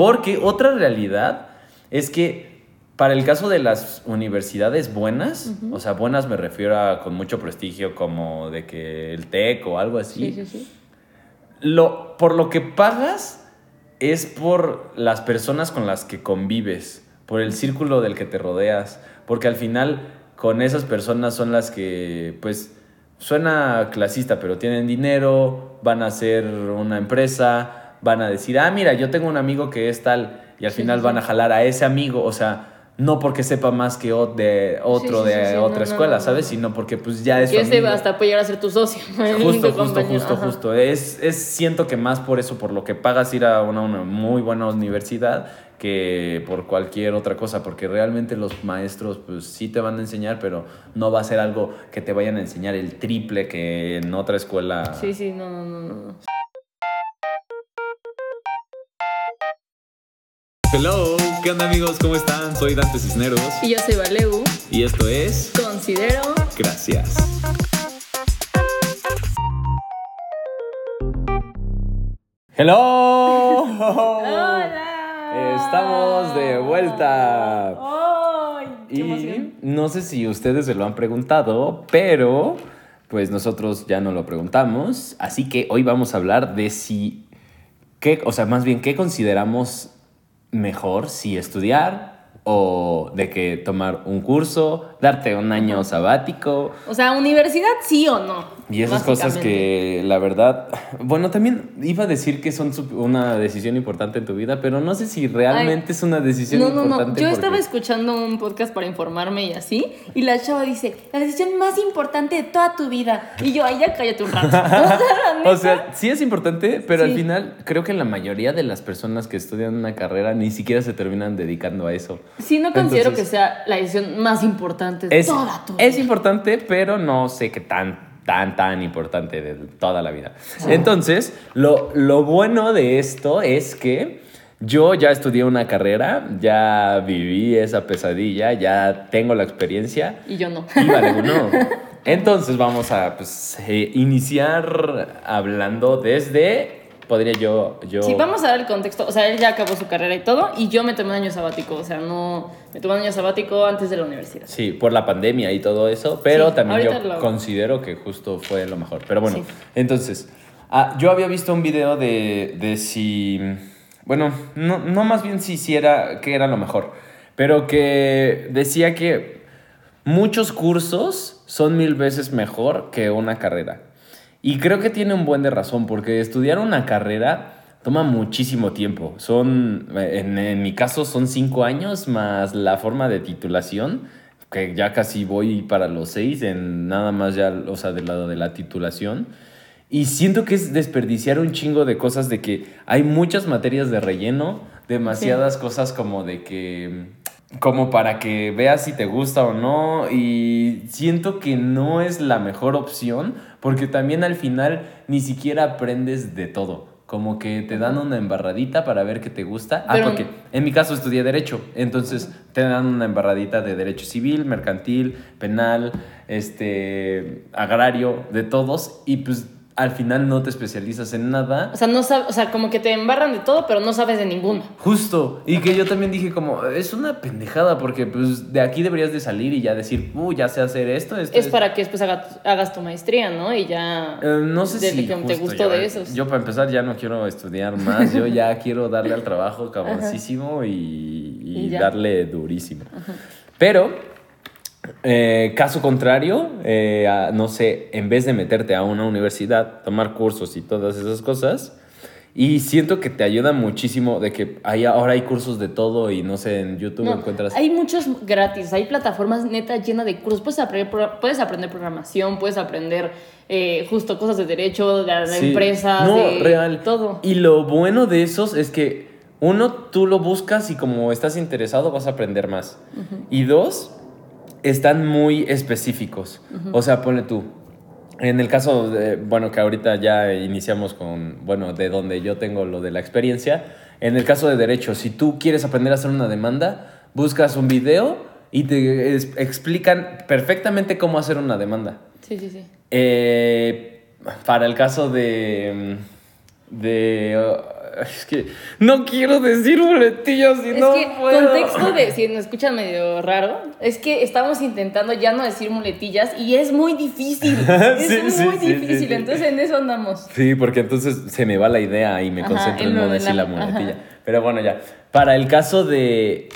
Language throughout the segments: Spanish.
Porque otra realidad es que para el caso de las universidades buenas, o sea, buenas me refiero a con mucho prestigio como de que el TEC o algo así, Sí, sí, sí. lo, por lo que pagas es por las personas con las que convives, por el círculo del que te rodeas, porque al final con esas personas son las que, pues, suena clasista, pero tienen dinero, van a hacer una empresa, van a decir, ah, mira, yo tengo un amigo que es tal, y al Sí, final sí, van a jalar a ese amigo, o sea, no porque sepa más que o- de otro sí, de otra no, escuela, no, ¿sabes? no. Sino porque pues ya es Y ese hasta puede llegar a ser tu socio. Justo, justo, justo, ajá. justo. Es, es, siento que más por eso, por lo que pagas ir a una, una muy buena universidad, que por cualquier otra cosa, porque realmente los maestros pues sí te van a enseñar, pero no va a ser algo que te vayan a enseñar el triple que en otra escuela. Sí, sí, no, no, no, Hello, ¿qué onda amigos? ¿Cómo están? Soy Dante Cisneros Y yo soy Valeu. y esto es Considero. Gracias. ¡Hello! ¡Hola! Estamos de vuelta. ¡Ay! ¡Qué Y emoción! no sé si ustedes se lo han preguntado, pero pues nosotros ya no lo preguntamos. Así que hoy vamos a hablar de si, qué, o sea, más bien, ¿qué consideramos mejor? Si estudiar o de que tomar un curso, darte un año sabático. O sea, universidad sí o no. Y esas cosas que la verdad, bueno, también iba a decir que son una decisión importante en tu vida, pero no sé si realmente Ay. es una decisión No, no, no. importante. Yo porque- estaba escuchando un podcast para informarme y así, y la chava dice, la decisión más importante de toda tu vida. Y yo, ay, ya cállate un rato. O sea, O sí es importante, pero al final creo que la mayoría de las personas que estudian una carrera ni siquiera se terminan dedicando a eso. sí no considero Entonces- que sea la decisión más importante Es, toda tu es importante, pero no sé qué tan, tan, tan importante de toda la vida. Entonces, lo, lo bueno de esto es que yo ya estudié una carrera, ya viví esa pesadilla, ya tengo la experiencia. Y yo no. Y vale, no. Entonces vamos a pues, eh, iniciar hablando desde, podría yo, yo... Sí, vamos a dar el contexto. O sea, él ya acabó su carrera y todo, y yo me tomé un año sabático. O sea, no. Me tomé un año sabático antes de la universidad. Sí, por la pandemia y todo eso, pero Sí, también yo lo- considero que justo fue lo mejor. Pero bueno, Sí. entonces, ah, yo había visto un video de, de si, bueno, no, no más bien si, si era, que era lo mejor, pero que decía que muchos cursos son mil veces mejor que una carrera. Y creo que tiene un buen de razón, porque estudiar una carrera toma muchísimo tiempo. Son, en, en mi caso, son cinco años más la forma de titulación, que ya casi voy para los seis, en nada más ya, o sea, del lado de la titulación. Y siento que es desperdiciar un chingo de cosas, de que hay muchas materias de relleno, demasiadas cosas como de que como para que veas si te gusta o no y siento que no es la mejor opción porque también al final ni siquiera aprendes de todo. Como que te dan una embarradita para ver qué te gusta. Ah, Pero- porque en mi caso estudié Derecho. Entonces te dan una embarradita de Derecho Civil, Mercantil, Penal, este, Agrario, de todos. Y pues al final no te especializas en nada. O sea, no sab- o sea, como que te embarran de todo, pero no sabes de ninguno. Justo, y que yo también dije como, es una pendejada porque pues de aquí deberías de salir y ya decir, uh, ya sé hacer esto, esto Es para que después haga- hagas tu maestría, ¿no? Y ya. Eh, no sé Desde si que te gustó yo, de esos. Yo para empezar ya no quiero estudiar más, yo ya quiero darle al trabajo cabroncísimo y, y darle durísimo. Pero, eh, caso contrario, eh, a- no sé, en vez de meterte a una universidad, tomar cursos y todas esas cosas, y siento que te ayuda muchísimo de que hay, ahora hay cursos de todo y no sé, en YouTube No, encuentras... hay muchos gratis, hay plataformas neta llenas de cursos. Puedes aprender, puedes aprender programación, puedes aprender eh, justo cosas de derecho, de, de Sí. empresas, No, de real. todo. Y lo bueno de esos es que, uno, tú lo buscas y como estás interesado vas a aprender más. Y dos, están muy específicos. O sea, ponle tú. En el caso de, bueno, que ahorita ya iniciamos con, bueno, de donde yo tengo lo de la experiencia. En el caso de derecho, si tú quieres aprender a hacer una demanda, buscas un video y te explican perfectamente cómo hacer una demanda. Sí, sí, sí. Eh, para el caso de. de Es que no quiero decir muletillas y Es no que puedo. contexto de si nos escuchan medio raro, es que estamos intentando ya no decir muletillas y es muy difícil. Es Sí, muy sí, difícil, sí, entonces en eso andamos. Sí, porque entonces se me va la idea y me Ajá, concentro en no de decir la, la- muletilla. ajá. Pero bueno, ya. Para el caso de,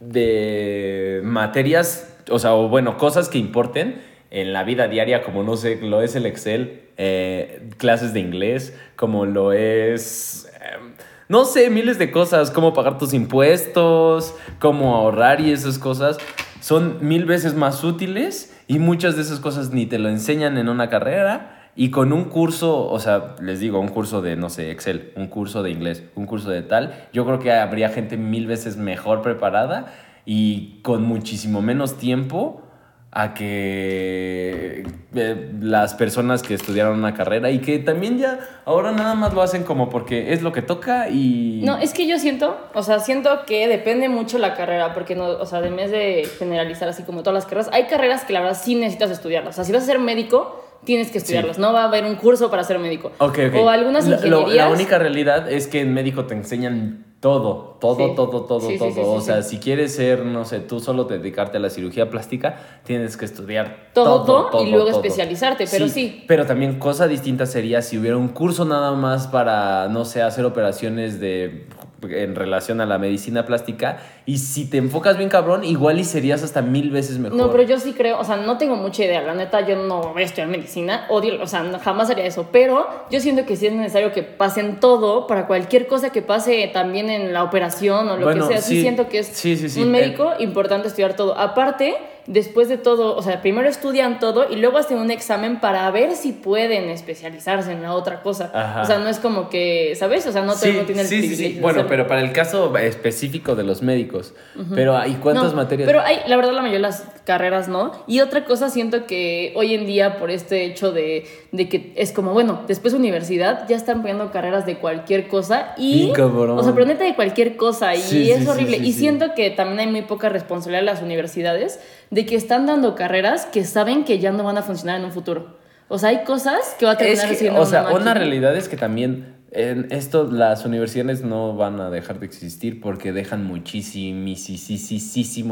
de materias, o sea, o bueno, cosas que importen en la vida diaria, como no sé, lo es el Excel, eh, clases de inglés, como lo es... em, no sé, miles de cosas, cómo pagar tus impuestos, cómo ahorrar y esas cosas, son mil veces más útiles y muchas de esas cosas ni te lo enseñan en una carrera y con un curso, o sea, les digo, un curso de, no sé, Excel, un curso de inglés, un curso de tal, yo creo que habría gente mil veces mejor preparada y con muchísimo menos tiempo a que eh, las personas que estudiaron una carrera y que también ya ahora nada más lo hacen como porque es lo que toca y... No, es que yo siento, o sea, siento que depende mucho la carrera, porque no, o sea, vez de generalizar así como todas las carreras, hay carreras que la verdad sí necesitas estudiarlas. O sea, si vas a ser médico, tienes que estudiarlas. No va a haber un curso para ser médico. Ok, ok. O algunas La- lo- ingenierías. La, única realidad es que en médico te enseñan todo, todo, Sí. todo, todo, Sí, sí, todo. sí, sí, o sí. sea, si quieres ser, no sé, tú solo dedicarte a la cirugía plástica, tienes que estudiar Todo, todo, y luego todo. especializarte, pero sí. Pero también cosa distinta sería si hubiera un curso nada más para, no sé, hacer operaciones de en relación a la medicina plástica y si te enfocas bien cabrón, igual y serías hasta mil veces mejor. No, pero yo sí creo, o sea, no tengo mucha idea, la neta, yo no voy a estudiar medicina, odio, o sea, jamás haría eso, pero yo siento que sí es necesario que pasen todo para cualquier cosa que pase también en la operación o lo Bueno, que sea, sí, sí. siento que es Sí, sí, sí. un médico importante estudiar todo. Aparte, después de todo, o sea, primero estudian todo y luego hacen un examen para ver si pueden especializarse en la otra cosa. Ajá. O sea, no es como que, ¿sabes? O sea, no todo el mundo tiene el sí, sí, sí. privilegio de Bueno, pero para el caso específico de los médicos. Pero ¿y cuántas No, materias? Pero hay, la verdad, la mayoría las carreras no. Y otra cosa, siento que hoy en día, por este hecho de, de que es como, bueno, después de universidad ya están poniendo carreras de cualquier cosa y. O sea, pero neta de cualquier cosa. Y Sí, es sí, horrible. sí, y sí. siento que también hay muy poca responsabilidad de las universidades de que están dando carreras que saben que ya no van a funcionar en un futuro. O sea, hay cosas que va a Es terminar que, siendo o sea, una realidad es que también en esto las universidades no van a dejar de existir porque dejan muchísimo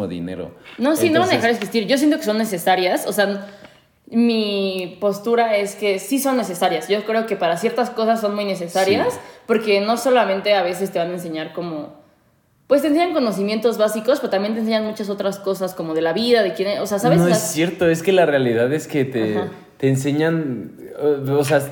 dinero. No, sí, no van a dejar de existir. Yo siento que son necesarias. O sea, mi postura es que sí son necesarias. Yo creo que para ciertas cosas son muy necesarias Sí. porque no solamente a veces te van a enseñar como... Pues te enseñan conocimientos básicos, pero también te enseñan muchas otras cosas como de la vida, de quién... O sea, ¿sabes? No es cierto, es que la realidad es que te, Ajá. te enseñan, o sea,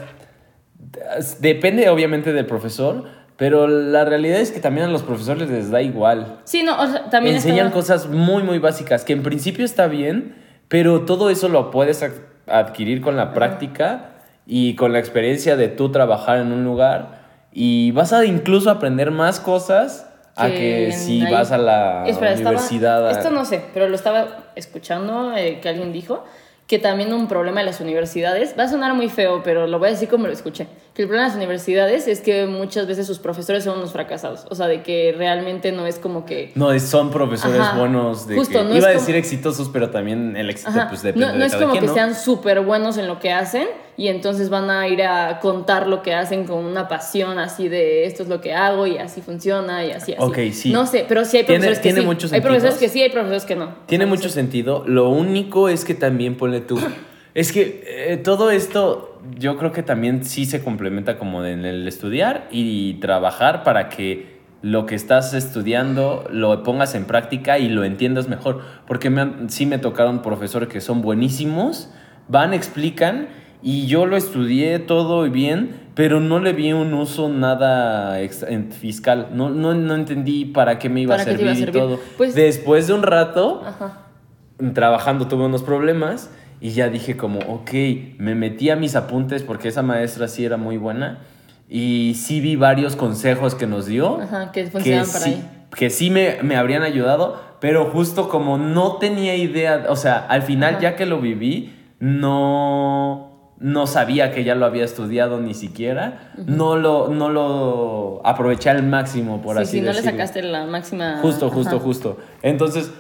depende obviamente del profesor, pero la realidad es que también a los profesores les da igual. Sí, no, o sea, también enseñan cosas muy, muy básicas, que en principio está bien, pero todo eso lo puedes ad- adquirir con la práctica y con la experiencia de tú trabajar en un lugar y vas a incluso aprender más cosas a que si ahí- vas a la Espera, estaba- universidad. a- esto no sé, pero lo estaba escuchando eh, que alguien dijo que también un problema de las universidades, va a sonar muy feo, pero lo voy a decir como lo escuché, que el problema de las universidades es que muchas veces sus profesores son unos fracasados, o sea, de que realmente no es como que... No, son profesores Ajá. buenos de Justo, que- no iba a decir exitosos, pero también el éxito Ajá, pues depende no, no de es cada como quien, que ¿no? sean súper buenos en lo que hacen y entonces van a ir a contar lo que hacen con una pasión así de esto es lo que hago y así funciona y así, así. Ok, sí. No sé, pero sí hay Tiene- profesores tiene que sí. muchos hay profesores que sí, hay profesores que no. Tiene mucho sé. sentido. Lo único es que también ponle tú. Es que eh, todo esto yo creo que también sí se complementa como en el estudiar y trabajar para que lo que estás estudiando lo pongas en práctica y lo entiendas mejor. Porque me han- sí me tocaron profesores que son buenísimos, van, explican y yo lo estudié todo bien, pero no le vi un uso nada fiscal. No, no, no entendí para qué me iba a ¿Para qué te servir, iba a y todo. Pues- Después de un rato, Ajá. trabajando tuve unos problemas y ya dije como, ok, me metí a mis apuntes porque esa maestra sí era muy buena y sí vi varios consejos que nos dio. Ajá, que que funcionan para sí, ahí. que sí me, me habrían ayudado, pero justo como no tenía idea, o sea, al final Ajá. ya que lo viví, no, no sabía que ya lo había estudiado ni siquiera, no, lo, no lo aproveché al máximo, por sí, así sí, no le decirlo. sacaste la máxima. Justo, justo, Ajá. justo. Entonces,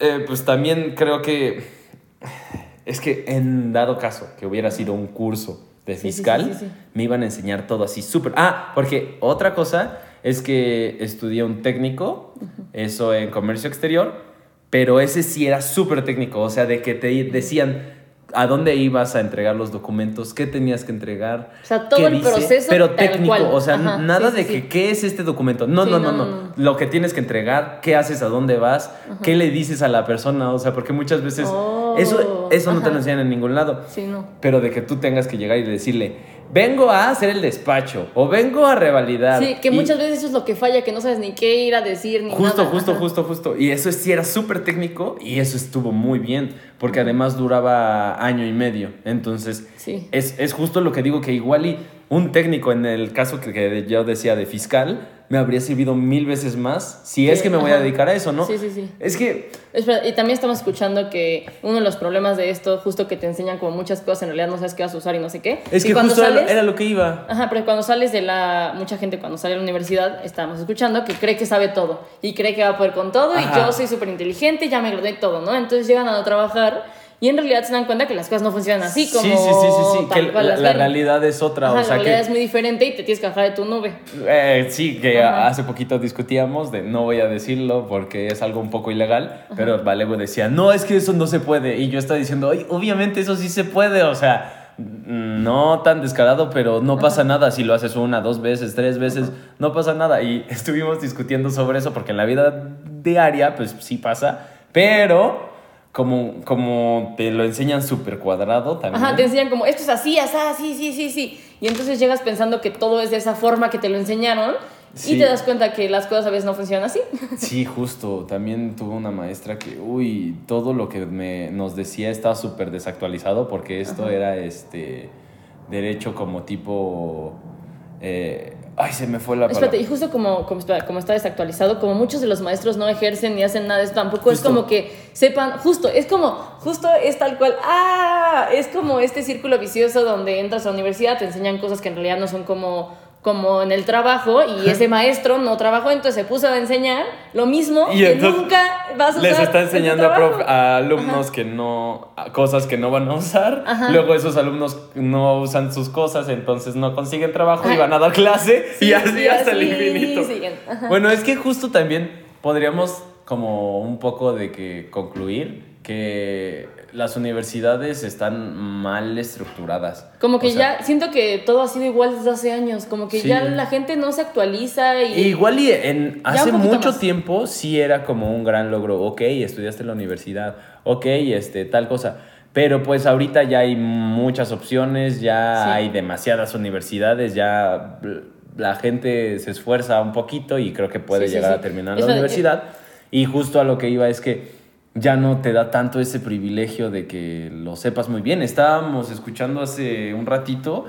eh, pues también creo que es que en dado caso que hubiera sido un curso de Sí, sí, sí, fiscal, sí, me iban a enseñar todo así súper. Ah, porque otra cosa es que estudié un técnico, eso en comercio exterior, pero ese sí era súper técnico, o sea, de que te decían a dónde ibas a entregar los documentos, qué tenías que entregar. O sea, todo el proceso Pero técnico, cual. o sea, Ajá, nada sí, de sí, que sí. qué es este documento. No, no, no, no, no. Lo que tienes que entregar, qué haces, a dónde vas, qué le dices a la persona, o sea, porque muchas veces Oh, eso, eso no te lo enseñan en ningún lado. Sí, no. Pero de que tú tengas que llegar y decirle, vengo a hacer el despacho o vengo a revalidar. Sí, que Y muchas veces eso es lo que falla, que no sabes ni qué ir a decir ni Justo, nada. justo, Ajá. justo, justo. Y eso sí era súper técnico y eso estuvo muy bien, porque además duraba año y medio. Entonces, Sí. es, es justo lo que digo, que igual y un técnico en el caso que, que yo decía de fiscal, me habría servido mil veces más si es que me voy a dedicar a eso, ¿no? Sí, sí, sí. Es que Espera, y también estamos escuchando que uno de los problemas de esto, justo que te enseñan como muchas cosas, en realidad no sabes qué vas a usar y no sé qué. es y que cuando justo era- sales, era lo que iba. Ajá, pero cuando sales de la... Mucha gente cuando sale de la universidad, estábamos escuchando, que cree que sabe todo. Y cree que va a poder con todo Ajá. y yo soy súper inteligente, ya me gradué y todo, ¿no? Entonces llegan a trabajar y en realidad se dan cuenta que las cosas no funcionan así como sí, sí, sí, sí, sí, que la, la realidad es otra, Ajá, o sea la realidad que es muy diferente y te tienes que bajar de tu nube. Eh, sí, que Ajá. hace poquito discutíamos de no voy a decirlo porque es algo un poco ilegal, pero Valego decía, no, es que eso no se puede. Y yo estaba diciendo, "Ay, obviamente eso sí se puede, o sea, no tan descarado, pero no pasa nada si lo haces una, dos veces, tres veces, no pasa nada. Y estuvimos discutiendo sobre eso porque en la vida diaria, pues sí pasa, pero como, como te lo enseñan súper cuadrado también. Ajá, te enseñan como, esto es así, así, sí, sí, sí, sí. Y entonces llegas pensando que todo es de esa forma que te lo enseñaron Sí. y te das cuenta que las cosas a veces no funcionan así. Sí, justo. También tuve una maestra que, uy, todo lo que me, nos decía estaba súper desactualizado porque esto era este derecho como tipo... eh, ay, se me fue la palabra. Espérate, y justo como, como, está desactualizado, como muchos de los maestros no ejercen ni hacen nada tampoco es como que sepan, justo, es como, justo es tal cual, ah, es como este círculo vicioso donde entras a la universidad, te enseñan cosas que en realidad no son como como en el trabajo y ese maestro no trabajó, entonces se puso a enseñar lo mismo Y que nunca vas a usar. Les está en enseñando a, prof- a alumnos que no, cosas que no van a usar. Ajá. Luego esos alumnos no usan sus cosas, entonces no consiguen trabajo y van a dar clase Sí, y así sí, hasta el infinito. Bueno, es que justo también podríamos como un poco de que concluir que las universidades están mal estructuradas. Como que O sea, ya siento que todo ha sido igual desde hace años, como que Sí. ya la gente no se actualiza y E Igual y en, hace mucho más. tiempo sí era como un gran logro. Ok, estudiaste en la universidad. Ok, este, tal cosa. Pero pues ahorita ya hay muchas opciones, ya Sí. hay demasiadas universidades, ya la gente se esfuerza un poquito y creo que puede Sí, llegar a terminar la universidad. Y justo a lo que iba es que ya no te da tanto ese privilegio de que lo sepas muy bien. Estábamos escuchando hace un ratito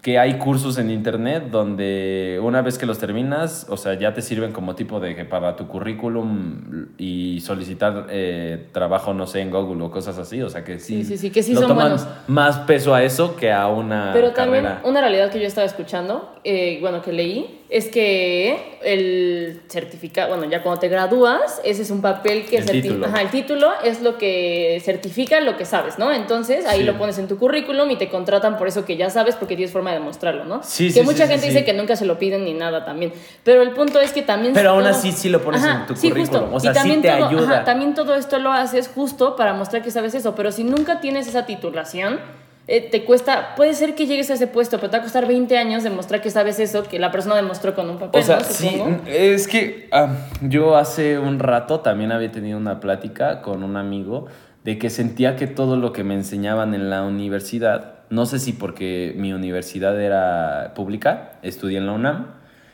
que hay cursos en internet donde una vez que los terminas, o sea, ya te sirven como tipo de que para tu currículum y solicitar eh, trabajo, no sé, en Google o cosas así. O sea, que sí, Sí, sí, sí, que sí lo son toman buenos. más peso a eso que a una Pero también carrera. una realidad que yo estaba escuchando, eh, bueno, que leí, es que el certificado, bueno, ya cuando te gradúas, ese es un papel que El título. Ajá, el título es lo que certifica lo que sabes, ¿no? Entonces ahí Sí. lo pones en tu currículum y te contratan por eso que ya sabes porque tienes forma de demostrarlo, ¿no? Sí, que sí, mucha gente dice que nunca se lo piden ni nada también. Pero el punto es que también... Pero aún todo- así sí lo pones en tu currículum. justo. O sea, y también sí te todo, ayuda. ajá, también todo esto lo haces justo para mostrar que sabes eso, pero si nunca tienes esa titulación, eh, te cuesta, puede ser que llegues a ese puesto, pero te va a costar 20 años demostrar que sabes eso que la persona demostró con un papel, O sea, ¿no? sí, es que ah, yo hace un rato también había tenido una plática con un amigo de que sentía que todo lo que me enseñaban en la universidad, no sé si porque mi universidad era pública, estudié en la UNAM,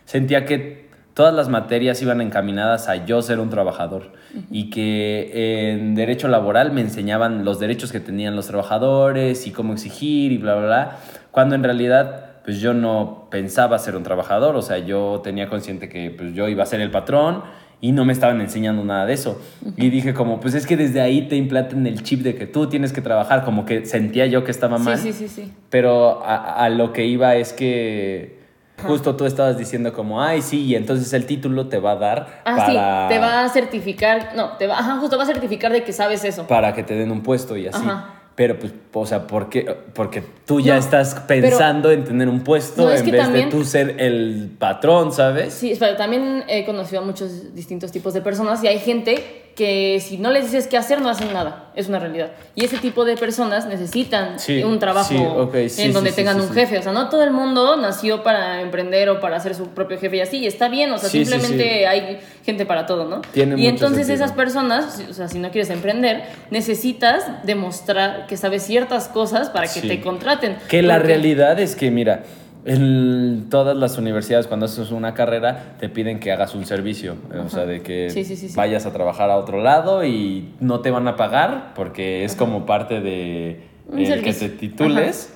sentía que todas las materias iban encaminadas a yo ser un trabajador y que en derecho laboral me enseñaban los derechos que tenían los trabajadores y cómo exigir y bla, bla, bla, cuando en realidad pues yo no pensaba ser un trabajador, o sea, yo tenía consciente que pues yo iba a ser el patrón y no me estaban enseñando nada de eso. Y dije como, pues es que desde ahí te implantan el chip de que tú tienes que trabajar, como que sentía yo que estaba mal. Sí, sí, sí, sí. Pero a, a lo que iba es que justo tú estabas diciendo como, ay, sí, y entonces el título te va a dar Ah, para, sí, te va a certificar, no, te va, ajá, justo va a certificar de que sabes eso. para que te den un puesto y así. Ajá. pero pues, o sea, ¿por qué? Porque tú ya No, estás pero- pensando en tener un puesto No, en vez también- de tú ser el patrón, ¿sabes? Sí, pero también he conocido a muchos distintos tipos de personas y hay gente que si no les dices qué hacer no hacen nada, es una realidad. Y ese tipo de personas necesitan Sí, un trabajo sí, ok, sí, en donde tengan un jefe, o sea, no todo el mundo nació para emprender o para ser su propio jefe y así, y está bien, o sea, simplemente hay gente para todo, ¿no? Tiene y entonces sentido. esas personas, o sea, si no quieres emprender, necesitas demostrar que sabes ciertas cosas para que te contraten. Que la realidad es que, mira, en todas las universidades cuando haces una carrera te piden que hagas un servicio, o sea, de que Sí, sí, sí, sí. vayas a trabajar a otro lado y no te van a pagar porque es como parte de el que te titules.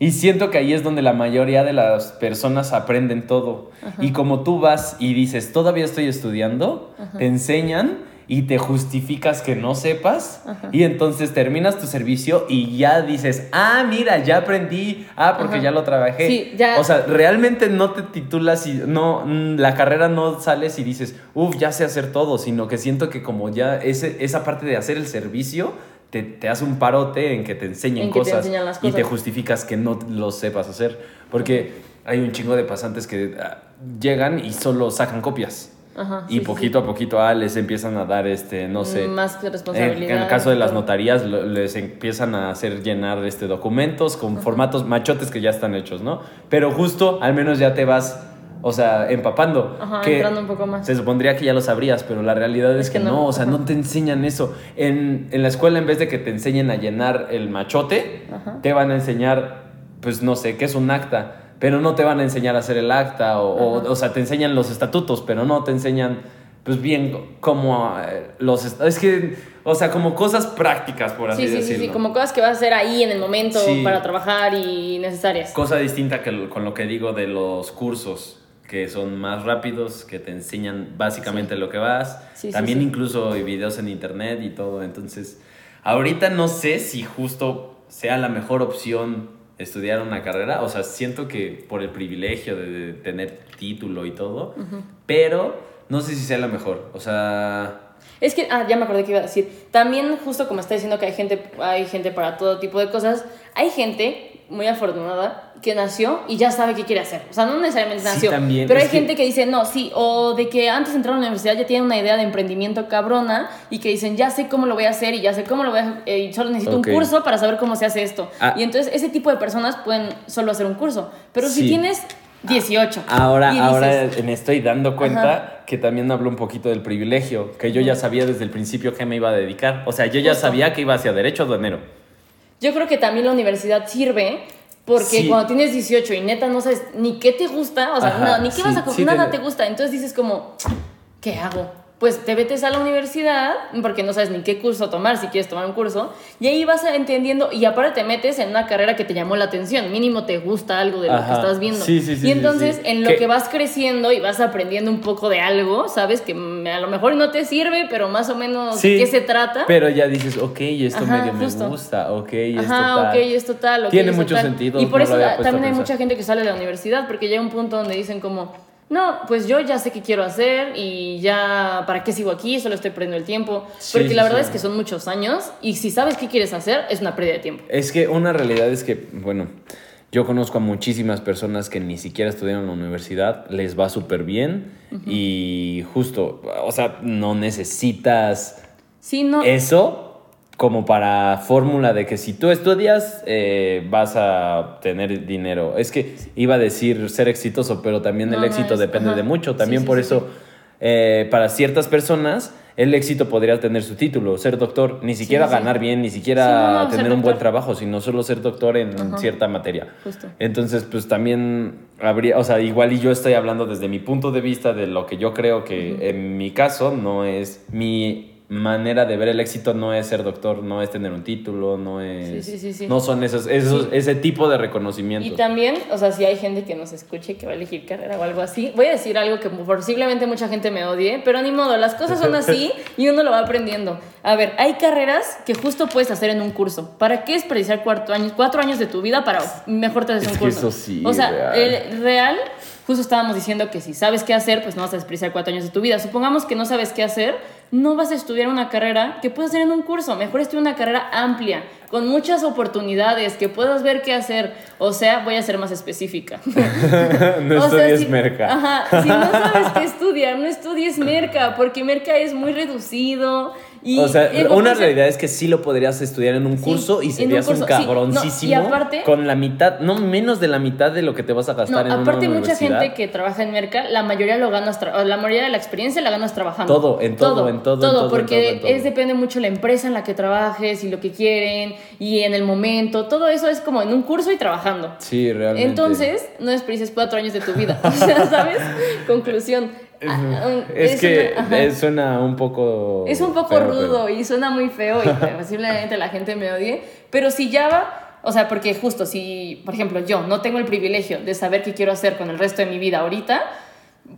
Y siento que ahí es donde la mayoría de las personas aprenden todo. Y como tú vas y dices, todavía estoy estudiando, te enseñan y te justificas que no sepas. Y entonces terminas tu servicio y ya dices, ah, mira, ya aprendí. Ah, porque Ajá. ya lo trabajé. Sí, ya- O sea, realmente no te titulas y no, mm, la carrera no sales y dices, uff, ya sé hacer todo, sino que siento que como ya ese, esa parte de hacer el servicio te, te hace un parote en que te enseñen En que te cosas, las y te cosas. justificas que no lo sepas hacer. Porque hay un chingo de pasantes que ah, llegan y solo sacan copias. Ajá, y sí, sí, poquito a poquito ah, les empiezan a dar, este, no sé, Más en, responsabilidad. en el caso de las notarías, les empiezan a hacer llenar este, documentos con formatos machotes que ya están hechos, ¿no? Pero justo, al menos ya te vas, o sea, empapando. Ajá, que entrando un poco más. Se supondría que ya lo sabrías, pero la realidad es, Es que, que no, no, o sea, no te enseñan eso. En, en la escuela, en vez de que te enseñen a llenar el machote, te van a enseñar, pues no sé, qué es un acta. Pero no te van a enseñar a hacer el acta, o, o, o sea, te enseñan los estatutos, pero no te enseñan pues bien como eh, los es que o sea como cosas prácticas por así Sí, sí, sí, decirlo sí, como cosas que vas a hacer ahí en el momento Sí. para trabajar y necesarias. cosa distinta que con lo que digo de los cursos que son más rápidos que te enseñan básicamente lo que vas Sí, sí, también sí. incluso hay videos en internet y todo entonces ahorita no sé si justo sea la mejor opción estudiar una carrera o sea siento que por el privilegio de, tener título y todo pero no sé si sea la mejor o sea Es que, ah, ya me acordé que iba a decir. También, justo como está diciendo que hay gente, hay gente para todo tipo de cosas, hay gente muy afortunada que nació y ya sabe qué quiere hacer. O sea, no necesariamente Sí, nació. también, pero hay que- gente que dice, no, sí, o de que antes de entrar a la universidad ya tienen una idea de emprendimiento cabrona y que dicen, ya sé cómo lo voy a hacer y ya sé cómo lo voy a eh, y solo necesito Ok. un curso para saber cómo se hace esto. Ah. Y entonces ese tipo de personas pueden solo hacer un curso. Pero si Sí. tienes 18 Ahora, dices, ahora me estoy dando cuenta Ajá. que también hablo un poquito del privilegio, que yo ya sabía desde el principio que me iba a dedicar. O sea, yo ya sabía que iba hacia derecho o enero. Yo creo que también la universidad sirve porque Sí. cuando tienes 18 y neta no sabes ni qué te gusta, o sea, Ajá, nada, ni qué sí, vas a sí coger, nada te- te gusta. Entonces dices como, ¿qué hago? Pues te metes a la universidad porque no sabes ni qué curso tomar, si quieres tomar un curso, y ahí vas entendiendo y aparte te metes en una carrera que te llamó la atención, mínimo te gusta algo de lo Ajá, que estás viendo. sí, sí, sí, y entonces en lo Que- que vas creciendo y vas aprendiendo un poco de algo, sabes que a lo mejor no te sirve, pero más o menos qué se trata. Pero ya dices, ok, esto Ajá, medio me gusta, ok, esto Ajá, tal. ok, es total. ok, Tiene mucho sentido, Y por no eso también hay mucha gente que sale de la universidad porque llega un punto donde dicen como, no, pues yo ya sé qué quiero hacer y ya, ¿para qué sigo aquí? Solo estoy perdiendo el tiempo. Sí, Porque sí, la verdad sí. es que son muchos años y si sabes qué quieres hacer, es una pérdida de tiempo. Es que una realidad es que, bueno, yo conozco a muchísimas personas que ni siquiera estudiaron en la universidad, les va súper bien y justo, o sea, no necesitas Sí, no. eso como para fórmula de que si tú estudias eh, vas a tener dinero. Es que iba a decir ser exitoso, pero también No, el no éxito es- depende ajá. de mucho. También sí, por sí, eso, eh, para ciertas personas, el éxito podría tener su título, ser doctor, ni siquiera ganar bien, ni siquiera no, tener un buen trabajo, sino solo ser doctor en Ajá. cierta materia. Justo. Entonces, pues también habría, o sea, igual y yo estoy hablando desde mi punto de vista de lo que yo creo que en mi caso no es mi manera de ver el éxito no es ser doctor, no es tener un título, no es Sí, sí, sí, sí. no son esos, esos ese tipo de Y reconocimientos. también, o sea, si hay gente que nos escuche que va a elegir carrera o algo así, voy a decir algo que posiblemente mucha gente me odie, pero ni modo, las cosas son así y uno lo va aprendiendo. A ver, hay carreras que justo puedes hacer en un curso. ¿Para qué desperdiciar cuatro años, cuatro años de tu vida para mejor te haces un curso? eso sí, O sea, real. el real, justo estábamos diciendo que si sabes qué hacer, pues no vas a desperdiciar cuatro años de tu vida. Supongamos que no sabes qué hacer, no vas a estudiar una carrera que puedes hacer en un curso. Mejor estudia una carrera amplia con muchas oportunidades, que puedas ver qué hacer. O sea, voy a ser más específica. no O sea, estudies si- merca. Ajá, si no sabes qué estudiar, no estudies merca, porque merca es muy reducido. Y o sea, una realidad es que sí lo podrías estudiar en un Sí, curso y un serías un, sí. No, y cabroncísimo aparte- con la mitad, no menos de la mitad de lo que te vas a No, gastar en aparte una mucha gente que trabaja en merca, la mayoría lo ganas, la mayoría de la experiencia la ganas trabajando. Todo, en todo, en todo, en todo, en porque todo, en todo. es depende mucho la empresa en la que trabajes y lo que quieren y en el momento, todo eso es como en un curso y trabajando. Sí, realmente. Entonces, no desperdicies cuatro años de tu vida. O sea, ¿sabes? Conclusión. Ah, um, es, que una- suena un poco. Es un poco feo, rudo y suena muy feo y posiblemente la gente me odie, pero si ya va, o sea, porque justo si, por ejemplo, yo no tengo el privilegio de saber qué quiero hacer con el resto de mi vida ahorita,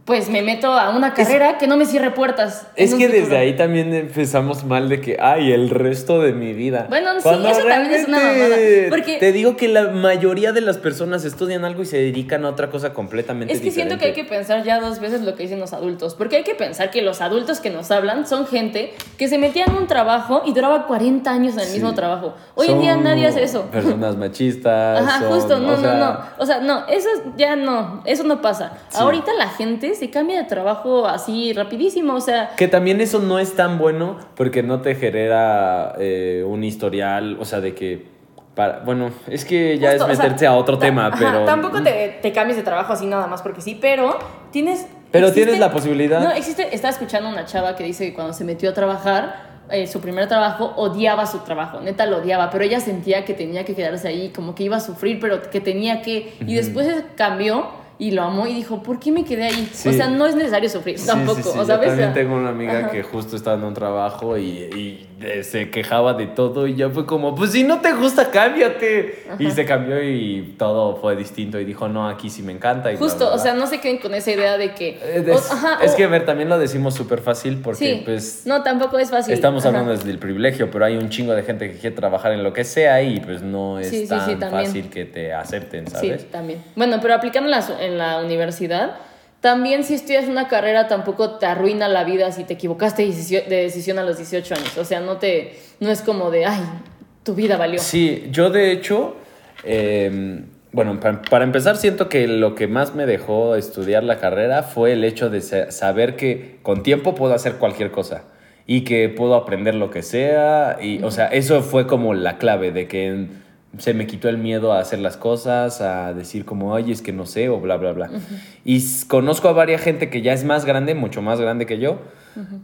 pues me meto a una carrera que no me cierre puertas. Es que desde ahí también empezamos mal de que, ay, el resto de mi vida. Bueno, sí, Cuando eso también es una mamada, porque- Te digo que la mayoría de las personas estudian algo y se dedican a otra cosa completamente Es que diferente. siento que hay que pensar ya dos veces lo que dicen los adultos, porque hay que pensar que los adultos que nos hablan son gente que se metía en un trabajo y duraba 40 años en el Sí. mismo trabajo. Hoy en día Son nadie hace eso. Personas machistas. Ajá, son- justo, no, o sea, no, no. O sea, no, eso ya no, eso no pasa. Sí. Ahorita la gente se cambia de trabajo así rapidísimo, o sea, Que también eso no es tan bueno porque no te genera eh, un historial, o sea, de que... Para, bueno, es que ya justo, o es sea, meterse a otro tema, ajá, pero... Tampoco te, te cambies de trabajo así nada más porque sí, pero tienes... Pero tienes la posibilidad. No, existe, estaba escuchando una chava que dice que cuando se metió a trabajar, eh, su primer trabajo, odiaba su trabajo, neta lo odiaba, pero ella sentía que tenía que quedarse ahí, como que iba a sufrir, pero que tenía que... Y después cambió y lo amó y dijo, ¿por qué me quedé ahí? Sí. O sea, no es necesario sufrir Sí, tampoco, sí, Yo también tengo una amiga ajá. que justo estaba en un trabajo y, y, se quejaba de todo y ya fue como, pues si no te gusta, cámbiate. Y se cambió y todo fue distinto y dijo, no, aquí sí me encanta. Y bla, Justo, bla, o sea, no se queden con esa idea de que... Eh, o- Es, ajá, es o- que, a ver, también lo decimos súper fácil porque, sí, pues, no, tampoco es fácil. estamos Ajá. hablando desde el privilegio, pero hay un chingo de gente que quiere trabajar en lo que sea y, pues, no es Sí, tan sí, fácil que te acepten, ¿sabes? Sí, también. Bueno, pero aplicando en la, en la universidad, también si estudias una carrera tampoco te arruina la vida si te equivocaste de decisión a los 18 años. O sea, no te no es como de, ay, tu vida valió. Sí, yo de hecho, eh, bueno, pa- para, empezar siento que lo que más me dejó estudiar la carrera fue el hecho de sa- saber que con tiempo puedo hacer cualquier cosa y que puedo aprender lo que sea y, o sea, eso fue como la clave de que se me quitó el miedo a hacer las cosas, a decir como, oye, es que no sé o bla, bla, bla. Y conozco a varias gente que ya es más grande, mucho más grande que yo,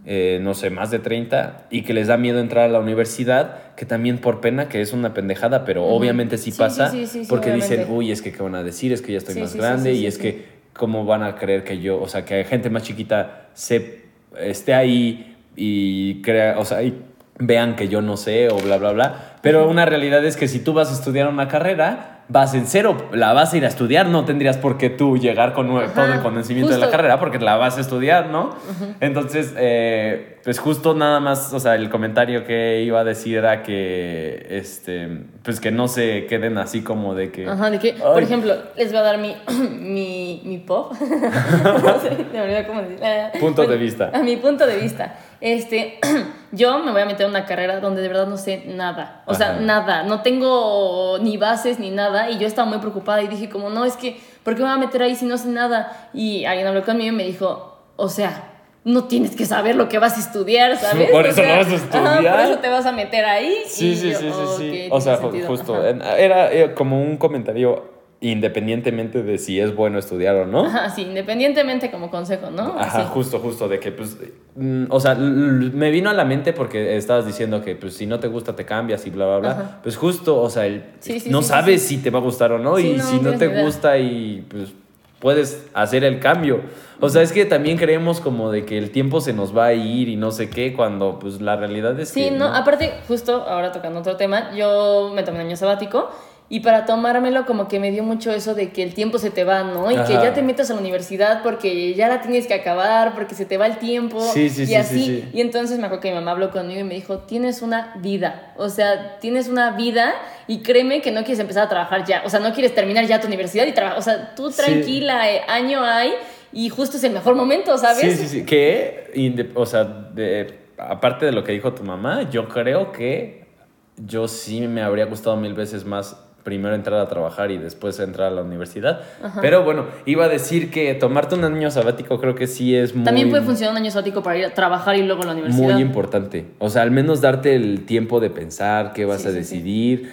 eh, no sé, más de 30, y que les da miedo entrar a la universidad, que también por pena, que es una pendejada, pero obviamente sí Sí, pasa, sí, sí, porque dicen, uy, es que qué van a decir, es que ya estoy más grande, y es que cómo van a creer que yo, o sea, que gente más chiquita se, esté ahí y crea, o sea, y vean que yo no sé o bla, bla, bla. Pero una realidad es que si tú vas a estudiar una carrera, vas en cero, la vas a ir a estudiar, no tendrías por qué tú llegar con Ajá, todo el conocimiento de la carrera porque la vas a estudiar, ¿no? Entonces, eh, pues justo nada más, o sea, el comentario que iba a decir era que, este, pues que no se queden así como de que... Ajá, de que, por ejemplo, les voy a dar mi, mi, mi pop. no sé, me olvidó cómo decir. Punto de vista. A mi punto de vista. Este, yo me voy a meter en una carrera donde de verdad no sé nada. O sea, nada. No tengo ni bases ni nada. Y yo estaba muy preocupada y dije como, no, es que, ¿por qué me voy a meter ahí si no sé nada? Y alguien habló conmigo y me dijo, o sea... No tienes que saber lo que vas a estudiar, ¿sabes? Por O eso lo sea, vas a ajá, estudiar. por eso te vas a meter ahí. Sí, y sí, yo, sí, sí, "Ok, sí. O sea, ju- sentido". justo, Ajá. era eh, como un comentario independientemente de si es bueno estudiar o no. Ajá, sí, independientemente como consejo, ¿no? Ajá, justo, justo, de que pues, mm, o sea, me vino a la mente porque estabas diciendo que pues si no te gusta te cambias y bla, bla, bla. Ajá. Pues justo, o sea, el, Sí, sí, no sí, sí, sabes sí. si te va a gustar o no Sí, y no, si no te gusta y pues puedes hacer el cambio. O sea, es que también creemos como de que el tiempo se nos va a ir y no sé qué, cuando pues la realidad es Sí, que no, aparte, justo ahora tocando otro tema, yo me tomé un año sabático y para tomármelo como que me dio mucho eso de que el tiempo se te va, ¿no? Y que ya te metas a la universidad porque ya la tienes que acabar, porque se te va el tiempo Sí, sí, y sí, así. sí, sí. Y entonces me acuerdo que mi mamá habló conmigo y me dijo, tienes una vida, o sea, tienes una vida y créeme que no quieres empezar a trabajar ya, o sea, no quieres terminar ya tu universidad y trabajar, o sea, tú tranquila, eh, año hay y justo es el mejor momento, ¿sabes? Sí, sí, sí. Que, o sea, de- aparte de lo que dijo tu mamá, yo creo que yo sí me habría gustado mil veces más primero entrar a trabajar y después entrar a la universidad. Pero bueno, iba a decir que tomarte un año sabático creo que sí es muy... También puede funcionar un año sabático para ir a trabajar y luego a la universidad. Muy importante. O sea, al menos darte el tiempo de pensar qué vas Sí, a sí, sí. decidir.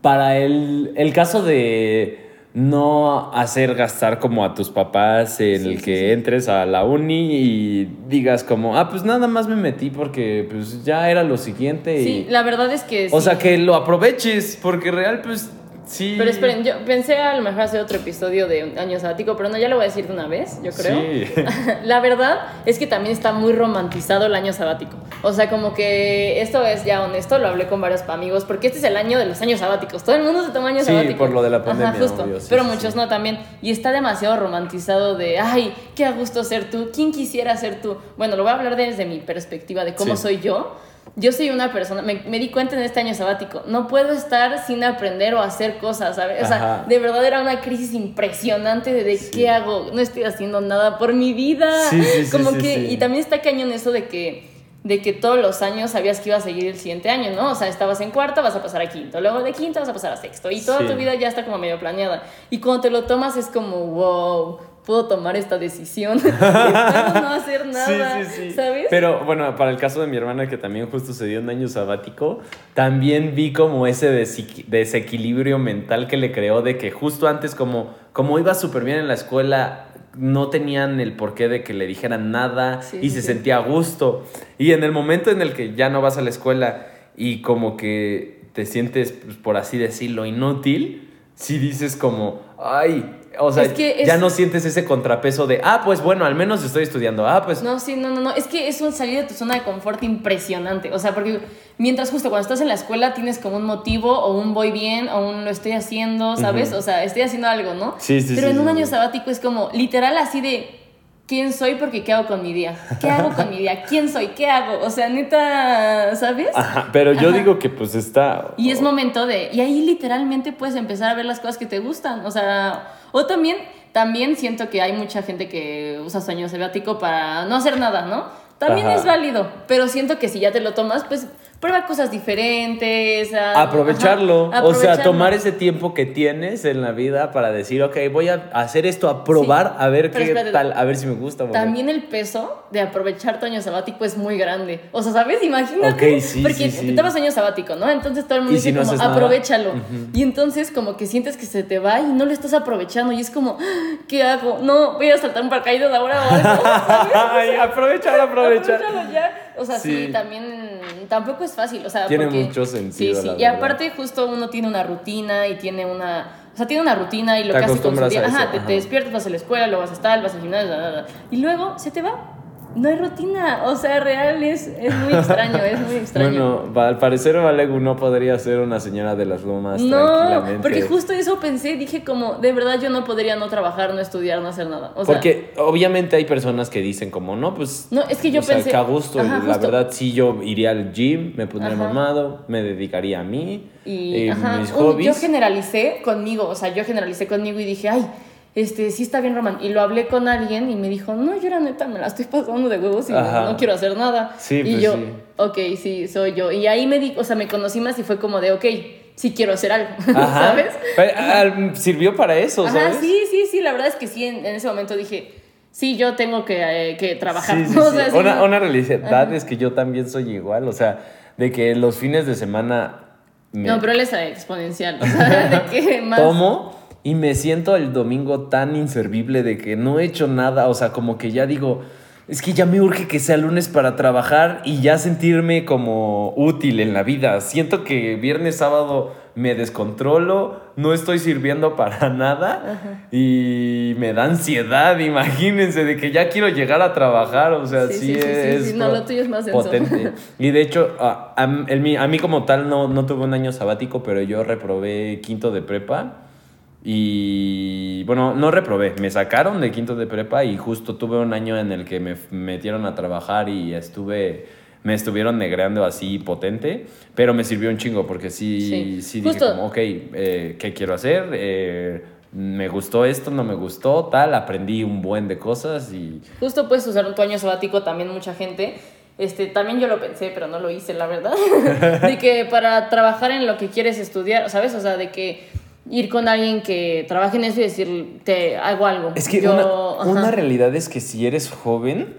Para el, el caso de no hacer gastar como a tus papás en Sí, el que sí. entres a la uni y digas como, ah, pues nada más me metí porque pues ya era lo siguiente. y- Sí, la verdad es que O sea, que lo aproveches porque real pues sí. Pero esperen, yo pensé a lo mejor hacer otro episodio de un año sabático, pero no, ya lo voy a decir de una vez, yo creo. Sí. La verdad es que también está muy romantizado el año sabático. O sea, como que esto es ya honesto, lo hablé con varios amigos, porque este es el año de los años sabáticos. Todo el mundo se toma año Sí, sabático. por lo de la pandemia, Ajá, justo. obvio, sí, pero muchos no también. Y está demasiado romantizado de, ay, qué a gusto ser tú, ¿quién quisiera ser tú? Bueno, lo voy a hablar desde mi perspectiva de cómo soy yo. Yo soy una persona, me, me di cuenta en este año sabático, no puedo estar sin aprender o hacer cosas, ¿sabes? O sea, Ajá. de verdad era una crisis impresionante de, de Sí. qué hago, no estoy haciendo nada por mi vida. Sí, sí, Como que, y también está cañón eso de que, de que todos los años sabías que iba a seguir el siguiente año, ¿no? O sea, estabas en cuarto, vas a pasar a quinto, luego de quinto vas a pasar a sexto, y toda Sí. tu vida ya está como medio planeada. Y cuando te lo tomas es como, wow, puedo tomar esta decisión, puedo no hacer nada, Sí, sí, sí. ¿sabes? Pero bueno, para el caso de mi hermana que también justo se dio un año sabático, también vi como ese desequi- desequilibrio mental que le creó de que justo antes como, como iba súper bien en la escuela, no tenían el porqué de que le dijeran nada y se sentía a gusto. Y en el momento en el que ya no vas a la escuela y como que te sientes, pues, por así decirlo, inútil, si dices como, ay, o sea, Es que es- ya no sientes ese contrapeso de, ah, pues bueno, al menos estoy estudiando, ah, pues No, sí, no, no, no. Es que es un salir de tu zona de confort impresionante. O sea, porque mientras justo cuando estás en la escuela tienes como un motivo o un voy bien o un lo estoy haciendo, ¿sabes? O sea, estoy haciendo algo, ¿no? Sí, sí, Pero sí, en un sí, año sabático es como literal así de quién soy porque qué hago con mi día. ¿Qué hago con mi día? ¿Quién soy? ¿Qué hago? O sea, neta, ¿sabes? Ajá, pero yo Ajá. digo que pues está... Y es momento de. Y ahí literalmente puedes empezar a ver las cosas que te gustan. O sea, o también, también siento que hay mucha gente que usa su año sabático para no hacer nada, ¿no? También Ajá. es válido. Pero siento que si ya te lo tomas, pues prueba cosas diferentes. ah, Aprovecharlo, ajá, o sea, tomar ese tiempo que tienes en la vida para decir, ok, voy a hacer esto, a probar, Sí. a ver Pero qué espérate, tal, a ver si me gusta. porque- También el peso de aprovechar tu año sabático es muy grande. O sea, ¿sabes? Imagínate. Ok, sí, Porque sí, sí. te tomas año sabático, ¿no? Entonces todo el mundo si dice no como, aprovechalo. Y entonces como que sientes que se te va y no lo estás aprovechando. Y es como, "Ah, ¿qué hago? No, voy a saltar un paracaídas ahora o algo. ¿sabes? Ay, aprovechar, aprovechar. Aprovechalo ya. O sea, sí. Sí. también tampoco es fácil. O sea, Tiene porque- mucho sentido, Sí, sí. la y aparte, justo uno tiene una rutina y tiene una. O sea, tiene una rutina y lo Te que hace con su día. a eso, Ajá, te, ajá. te despiertas, vas a la escuela, luego vas a estar, vas al gimnasio, bla, bla, bla. y luego se te va. No hay rutina. O sea, real es, es muy extraño, es muy extraño. Bueno, al parecer Valegu no podría ser una señora de las lomas no, tranquilamente. porque justo eso pensé, dije como, de verdad yo no podría no trabajar, no estudiar, no hacer nada. O sea, Porque obviamente hay personas que dicen como, no, pues... No, es que yo o sea, pensé- que a gusto, Ajá, la justo. verdad sí yo iría al gym, me pondría Ajá. mamado, me dedicaría a mí, Y eh, mis hobbies. yo generalicé conmigo, o sea, yo generalicé conmigo y dije, ay, este, sí está bien Roman. Y lo hablé con alguien y me dijo, no, yo la neta me la estoy pasando de huevos y Ajá. no quiero hacer nada. Sí, y pues yo, sí. ok, sí, soy yo. Y ahí me di, o sea, me conocí más y fue como de, ok, sí quiero hacer algo, Ajá. ¿sabes? Sirvió para eso, ¿sabes? sí, sí, sí, la verdad es que sí, en, en ese momento dije, sí, yo tengo que, eh, que trabajar. Sí, sí, O sí. sea, sí, una, realidad es que yo también soy igual, o sea, de que los fines de semana me No, pero él es exponencial, o sea, de que más... tomo y me siento el domingo tan inservible de que no he hecho nada, o sea, como que ya digo, es que ya me urge que sea lunes para trabajar y ya sentirme como útil en la vida. Siento que viernes, sábado me descontrolo, no estoy sirviendo para nada y me da ansiedad, imagínense, de que ya quiero llegar a trabajar, o sea, Sí, es sí, no, lo tuyo es más denso. potente. Y de hecho, a, a a mí como tal no, no tuve un año sabático, pero yo reprobé quinto de prepa. Y bueno, no reprobé, me sacaron de quinto de prepa y justo tuve un año en el que me metieron a trabajar y estuve, me estuvieron negreando así potente, pero me sirvió un chingo porque sí, Sí. sí, dije Justo- como, ok, eh, ¿qué quiero hacer? Eh, me gustó esto, no me gustó, tal, aprendí un buen de cosas y... Justo puedes usar tu año sabático también mucha gente. este, también yo lo pensé, pero no lo hice, la verdad, de que para trabajar en lo que quieres estudiar, ¿sabes? O sea, de que ir con alguien que trabaje en eso y decir, te hago algo. Es que Yo- una, realidad es que si eres joven,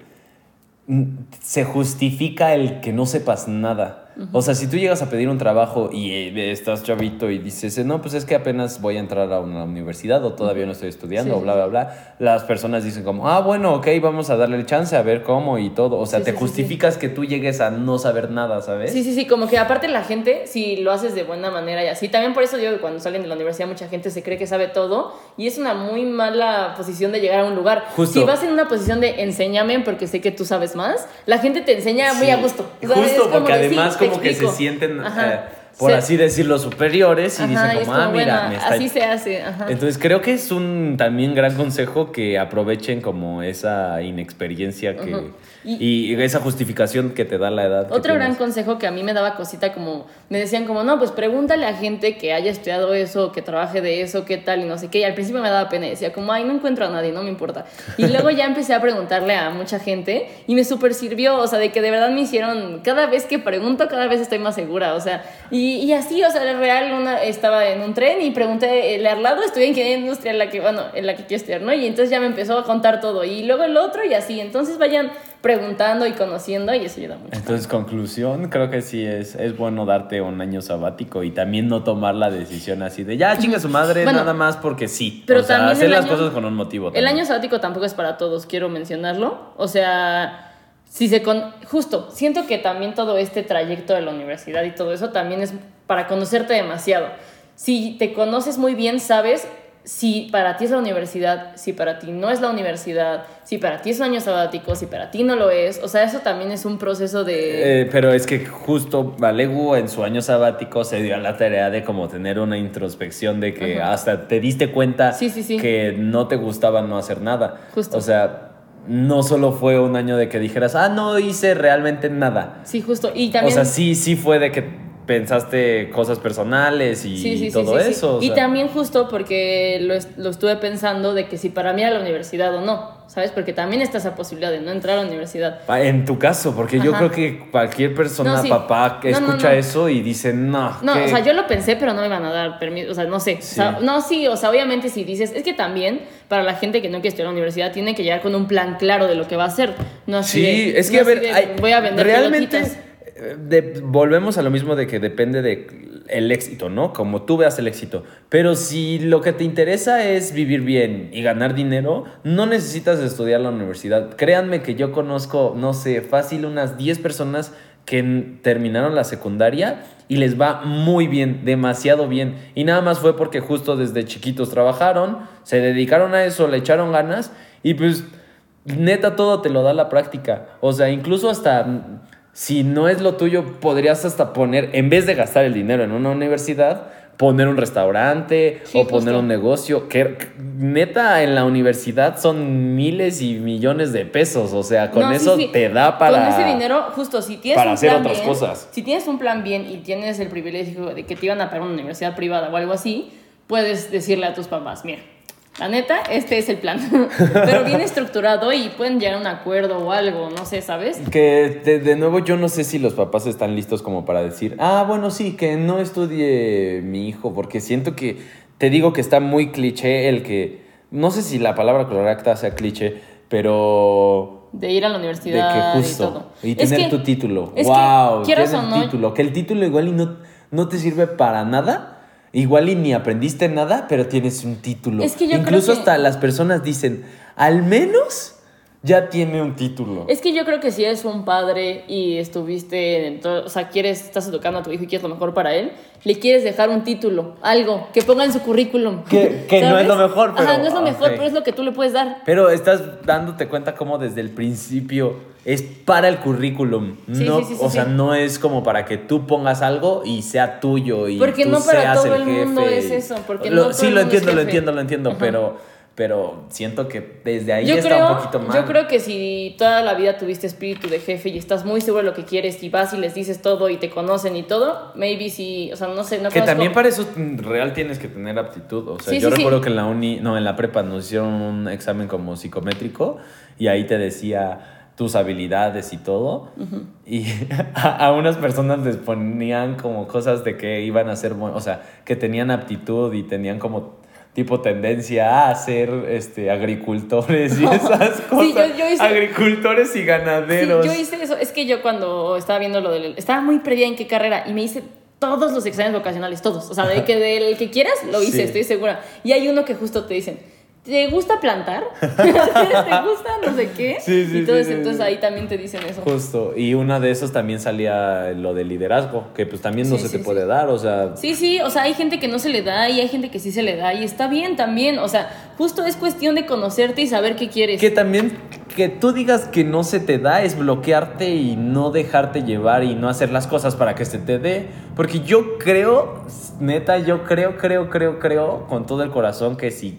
se justifica el que no sepas nada. O sea, si tú llegas a pedir un trabajo y eh, estás chavito y dices, no, pues es que apenas voy a entrar a una universidad o todavía no estoy estudiando Sí, o bla, bla, bla, las personas dicen como, ah, bueno, ok, vamos a darle el chance a ver cómo y todo. O sea, Sí, te sí, justificas que tú llegues a no saber nada, ¿sabes? Sí, sí, sí, como que aparte la gente, si lo haces de buena manera y así, también por eso digo que cuando salen de la universidad mucha gente se cree que sabe todo y es una muy mala posición de llegar a un lugar. Justo. Si vas en una posición de enséñame porque sé que tú sabes más, la gente te enseña muy a gusto. O sea, es Justo, porque además como que se sienten, Ajá. eh, por Se- así decirlo, superiores y Ajá, dicen y es como, ah, mira, bueno, me está... así se hace. Ajá. Entonces creo que es un también gran consejo que aprovechen como esa inexperiencia que, Ujú. y, esa justificación que te da la edad. Otro gran consejo que a mí me daba cosita como, me decían como, no, pues pregúntale a gente que haya estudiado eso, que trabaje de eso, qué tal y no sé qué. Y al principio me daba pena y decía como, ay, no encuentro a nadie, no me importa. Y luego ya empecé a preguntarle a mucha gente y me súper sirvió, o sea, de que de verdad me hicieron, cada vez que pregunto, cada vez estoy más segura, o sea, y, y así, o sea, era real, una, estaba en un tren y pregunté, el al lado estudié ingeniería industrial, la que, bueno, en la que quiero estudiar, ¿no? Y entonces ya me empezó a contar todo y luego el otro y así, entonces vayan preguntando y conociendo y eso ayuda mucho. Entonces, conclusión, creo que sí es, es bueno darte un año sabático y también no tomar la decisión así de ya chinga su madre Bueno, nada más porque sí. pero o sea, también hacer las año- cosas con un motivo. El año sabático tampoco es para todos, quiero mencionarlo. O sea, si se con... Justo, siento que también todo este trayecto de la universidad y todo eso también es para conocerte demasiado. Si te conoces muy bien, sabes si para ti es la universidad, si para ti no es la universidad, si para ti es un año sabático, si para ti no lo es. O sea, eso también es un proceso de... Eh, pero es que justo Valegu en su año sabático se dio a la tarea de como tener una introspección de que Ajá. hasta te diste cuenta Sí, sí, sí. que no te gustaba no hacer nada. Justo. O sea, no solo fue un año de que dijeras, ah, no hice realmente nada. Sí, justo. Y también... O sea, sí, sí fue de que pensaste cosas personales y Sí, sí, sí, todo sí, eso. o Y también justo porque lo, lo estuve pensando de que si para mí era la universidad o no, ¿sabes? Porque también está esa posibilidad de no entrar a la universidad. Ah, En tu caso, porque yo creo que cualquier persona, No, sí. papá, que No, escucha no. eso y dice, no. No, ¿qué?". o sea, yo lo pensé, pero no me iban a dar permiso, o sea, no sé. O sea, Sí. no, sí, o sea, obviamente si dices, es que también para la gente que no quiere estudiar en la universidad tiene que llegar con un plan claro de lo que va a hacer. No así Sí, de- es que a ver, de, hay- voy a vender realmente eh, de- volvemos a lo mismo de que depende de el éxito, ¿no? Como tú veas el éxito. Pero si lo que te interesa es vivir bien y ganar dinero, no necesitas estudiar la universidad. Créanme que yo conozco, no sé, fácil unas 10 personas que terminaron la secundaria y les va muy bien, demasiado bien. Y nada más fue porque justo desde chiquitos trabajaron, se dedicaron a eso, le echaron ganas y pues neta todo te lo da la práctica. O sea, incluso hasta si no es lo tuyo, podrías hasta poner, en vez de gastar el dinero en una universidad, poner un restaurante Sí, o poner justo. un negocio. Que neta en la universidad son miles y millones de pesos. O sea, con No, sí, eso sí. te da para. Con ese dinero, justo, si tienes para un hacer plan otras bien, cosas. Si tienes un plan bien y tienes el privilegio de que te iban a pagar una universidad privada o algo así, puedes decirle a tus papás, mira, la neta, este es el plan. Pero bien estructurado y pueden llegar a un acuerdo o algo, no sé, ¿sabes? Que de, de nuevo yo no sé si los papás están listos como para decir, ah, bueno, sí, que no estudie mi hijo, porque siento que, te digo que está muy cliché el que, no sé si la palabra correcta sea cliché, pero De ir a la de universidad que y justo, todo. y, tener que- tu título, es que, wow, quieras o no- título, que el título igual y no, no te sirve para nada. Igual y ni aprendiste nada, pero tienes un título. Es que yo creo Incluso que- hasta las personas dicen, al menos ya tiene un título. Es que yo creo que si eres un padre y estuviste, en todo- o sea, quieres, estás educando a tu hijo y quieres lo mejor para él, le quieres dejar un título, algo, que ponga en su currículum. Que- que no es lo mejor, Ajá, pero- no es lo mejor, pero es lo que tú le puedes dar. Pero estás dándote cuenta cómo desde el principio es para el currículum. Sí, no, sí, o sea, no es como para que tú pongas algo y sea tuyo y Porque tú no para seas todo el el mundo jefe es eso, porque Lo- no todo sí, el lo es entiendo, lo jefe. entiendo, lo entiendo, Ajá. pero, pero siento que desde ahí Yo está creo, un poquito mal. yo creo que si toda la vida tuviste espíritu de jefe y estás muy seguro de lo que quieres y vas y les dices todo y te conocen y todo, maybe sí, o sea, no sé, no Que conozco- también para eso real tienes que tener aptitud. O sea, Sí, yo sí, sí. recuerdo que en la uni, no, en la prepa nos hicieron un examen como psicométrico y ahí te decía, tus habilidades y todo. Y a, a unas personas les ponían como cosas de que iban a ser, o sea, que tenían aptitud y tenían como tipo tendencia a ser este, agricultores y esas cosas. yo- yo hice- Agricultores y Sí, ganaderos. yo hice eso. Es que yo cuando estaba viendo lo del... Estaba muy perdida en qué carrera y me hice todos los exámenes vocacionales, todos. O sea, de que del que quieras, lo hice, Sí. estoy segura. Y hay uno que justo te dicen, ¿te gusta plantar? ¿Te gusta no sé qué? Sí, sí, y todo sí, eso, entonces ahí también te dicen eso. Justo, y una de esos también salía lo de liderazgo, que pues también no se te puede dar, o sea, Sí, sí, o sea, hay gente que no se le da y hay gente que sí se le da y está bien también, o sea, justo es cuestión de conocerte y saber qué quieres. que también que tú digas que no se te da es bloquearte y no dejarte llevar y no hacer las cosas para que se te dé, porque yo creo, neta, yo creo, creo, creo, creo con todo el corazón que si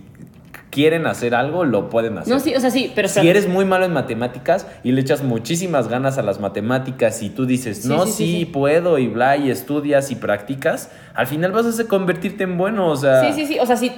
quieren hacer algo lo pueden hacer. No, sí, o sea, sí, pero si eres muy malo en matemáticas y le echas muchísimas ganas a las matemáticas y tú dices, Sí, no, sí, sí, puedo y bla, y estudias y practicas, al final vas a convertirte en bueno, o sea... Sí, sí, sí. O sea, si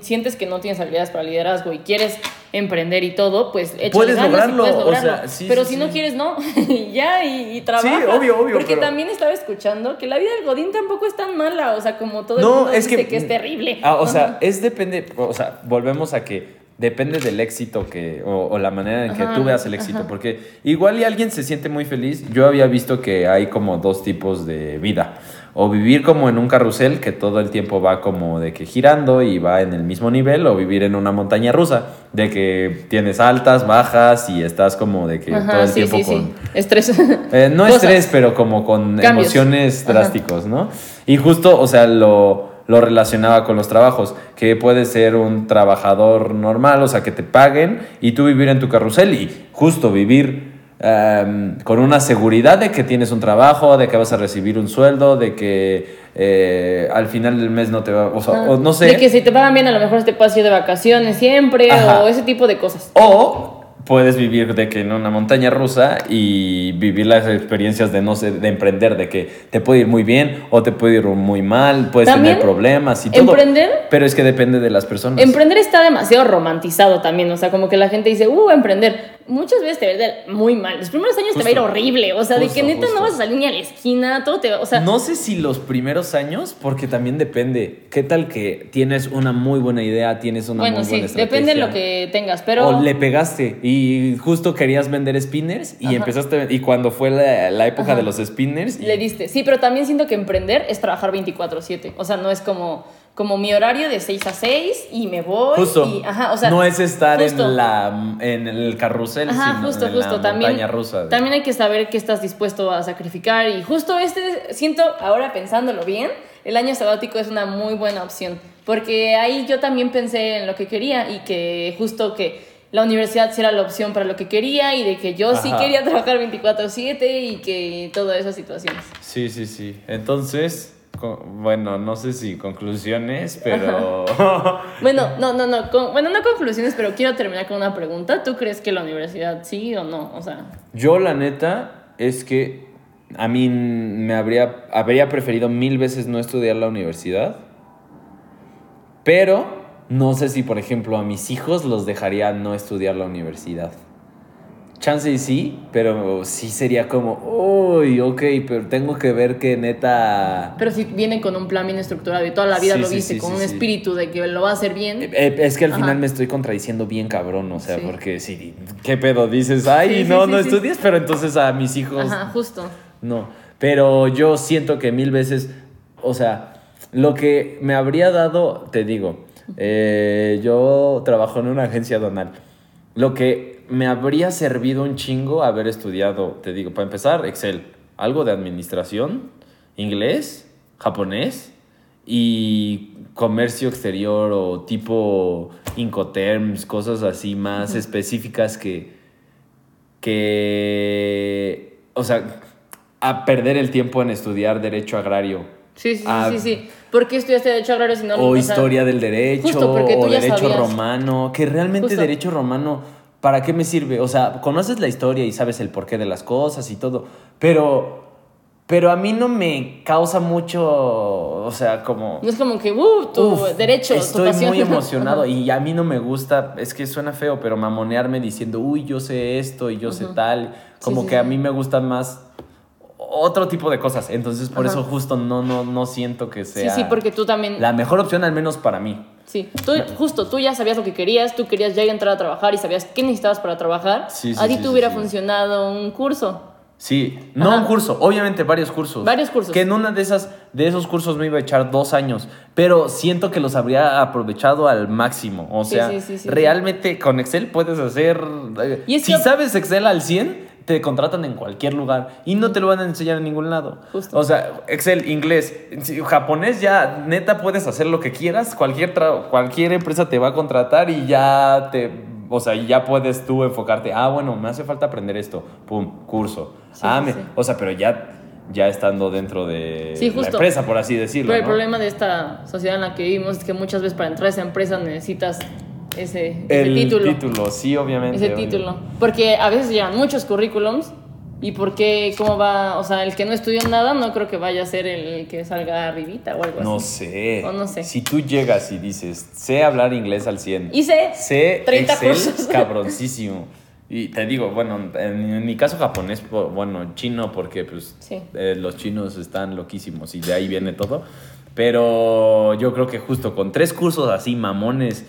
sientes que no tienes habilidades para liderazgo y quieres emprender y todo, pues Puedes ganas y lograrlo, puedes o lograrlo. sea, sí, pero sí, si sí. no quieres, no. Y ya, y, y trabaja. Sí, obvio, obvio, Porque pero- también estaba escuchando que la vida del Godín tampoco es tan mala. O sea, como todo el No, mundo es dice que, que, es terrible. Ah, o sea, es depende, o sea, volvemos a que depende del éxito que o, o la manera en que Ajá, tú veas el éxito, ajá. porque igual y alguien se siente muy feliz. Yo había visto que hay como dos tipos de vida. O vivir como en un carrusel que todo el tiempo va como de que girando y va en el mismo nivel, o vivir en una montaña rusa, de que tienes altas, bajas y estás como de que Ajá, todo el sí, tiempo sí, con, sí. Estrés. eh, no Cosas. estrés, pero como con Cambios. emociones drásticos, ¿no? Y justo, o sea, lo, lo relacionaba con los trabajos, que puedes ser un trabajador normal, o sea, que te paguen y tú vivir en tu carrusel y justo vivir em, con una seguridad de que tienes un trabajo, de que vas a recibir un sueldo, de que eh, al final del mes no te va, o sea, o no sé. De que si te pagan bien, a lo mejor te puedes ir de vacaciones siempre Ajá. o ese tipo de cosas. O puedes vivir de que en una montaña rusa y vivir las experiencias de no sé, de emprender, de que te puede ir muy bien o te puede ir muy mal, puedes También, tener problemas y todo. emprender- Pero es que depende de las personas. Emprender está demasiado romantizado también, o sea, como que la gente dice, uh, emprender. Muchas veces te va a ir muy mal. Los primeros años te va a ir Justo. horrible, o sea, de que Justo, neta justo. no vas a salir ni a la esquina, todo te va, o sea, no sé si los primeros años, porque también depende. ¿Qué tal que tienes una muy buena idea, tienes una bueno, muy sí, buena estrategia? depende de lo que tengas, pero... O le pegaste y justo querías vender spinners y Ajá. empezaste y cuando fue la, la época Ajá. de los spinners y- Le diste. Sí, pero también siento que emprender es trabajar 24/7. O sea, no es como, como mi horario de 6 a 6 y me voy. Justo. Y, ajá, o sea, no es estar justo. en la en el carrusel, Ajá, sino justo, en justo. la También, rusa. de- también hay que saber qué estás dispuesto a sacrificar. Y justo este, siento, ahora pensándolo bien, el año sabático es una muy buena opción. Porque ahí yo también pensé en lo que quería y que justo que la universidad sí era la opción para lo que quería y de que yo sí quería trabajar 24/7 y que todas esas situaciones. Sí, sí, sí. Entonces, bueno, no sé si conclusiones, pero Bueno, no, no, no. con- bueno, no conclusiones, pero quiero terminar con una pregunta. ¿Tú crees que la universidad sí o no? O sea, yo la neta es que a mí me habría habría preferido mil veces no estudiar la universidad. Pero no sé si, por ejemplo, a mis hijos los dejaría no estudiar la universidad. Chance sí, pero sí sería como, uy, ok, pero tengo que ver que neta... pero si vienen con un plan bien estructurado y toda la vida Sí, lo sí, viste, sí, con un espíritu de que lo va a hacer bien. Eh, Es que al Ajá. final me estoy contradiciendo bien cabrón, o sea, porque si, ¿qué pedo? Dices, ay, no, no estudias, pero entonces a mis hijos, Ajá, justo. no. Pero yo siento que mil veces, o sea, lo que me habría dado, te digo, eh, yo trabajo en una agencia donal. Lo que me habría servido un chingo haber estudiado, te digo, para empezar, Excel, algo de administración, inglés, japonés y comercio exterior o tipo Incoterms, cosas así más específicas que, que, o sea, a perder el tiempo en estudiar derecho agrario Sí, sí, sí, Ah, sí, sí. ¿Por qué estudiaste Derecho Agrario si no o o sea, historia del derecho justo porque tú o ya derecho sabías. romano, que realmente Justo. derecho romano, ¿para qué me sirve? O sea, conoces la historia y sabes el porqué de las cosas y todo, pero pero a mí no me causa mucho, o sea, como... No es como que, uh, tu Uf, derecho, tu Estoy pasión. muy emocionado y a mí no me gusta, es que suena feo, pero mamonearme diciendo, uy, yo sé esto y yo sé tal. Como sí, que sí. a mí me gustan más otro tipo de cosas. Entonces, por Ajá. eso justo no, no, no siento que Sí, sea sí, porque tú también. la mejor opción, al menos para mí. Sí, tú, justo, tú ya sabías lo que querías, tú querías ya entrar a trabajar y sabías qué necesitabas para trabajar. Sí, sí, a ti sí, te sí, hubiera sí. funcionado un curso. Sí, no Ajá. un curso, obviamente varios cursos. Varios cursos. Que en una de esas, de esos cursos me iba a echar dos años, pero siento que los habría aprovechado al máximo. O Sí, sea, sí, sí, sí, realmente con Excel puedes hacer. eh, Y es si que- sabes Excel al 100, te contratan en cualquier lugar y no te lo van a enseñar en ningún lado. Justo. O sea, Excel, inglés, japonés, ya neta puedes hacer lo que quieras. Cualquier, cualquier empresa te va a contratar y ya te. O sea, ya puedes tú enfocarte. Ah, bueno, me hace falta aprender esto. Pum, curso. Sí, ah, sí, me- o sea, pero ya, ya estando dentro de Sí, la empresa, por así decirlo. Pero el ¿no? problema de esta sociedad en la que vivimos es que muchas veces para entrar a esa empresa necesitas ese, ese El título. título, sí, obviamente. Ese obvio. título. Porque a veces llegan muchos currículums y porque, ¿cómo va? O sea, el que no estudió nada no creo que vaya a ser el que salga arribita o algo No así. sé. O no sé. Si tú llegas y dices, sé hablar inglés al 100. Hice sé 30 Excel cursos. cabroncísimo. Y te digo, bueno, en, mi caso japonés, po- bueno, chino, porque pues Sí. eh, los chinos están loquísimos y de ahí viene todo. Pero yo creo que justo con tres cursos así mamones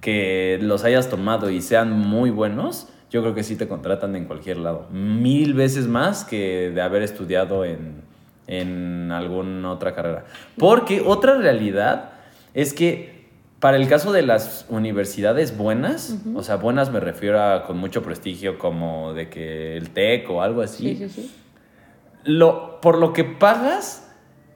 que los hayas tomado y sean muy buenos, yo creo que sí te contratan en cualquier lado. Mil veces más que de haber estudiado en, en alguna otra carrera. Porque otra realidad es que para el caso de las universidades buenas, o sea, buenas me refiero a con mucho prestigio como de que el TEC o algo así, Sí, sí, sí. lo, por lo que pagas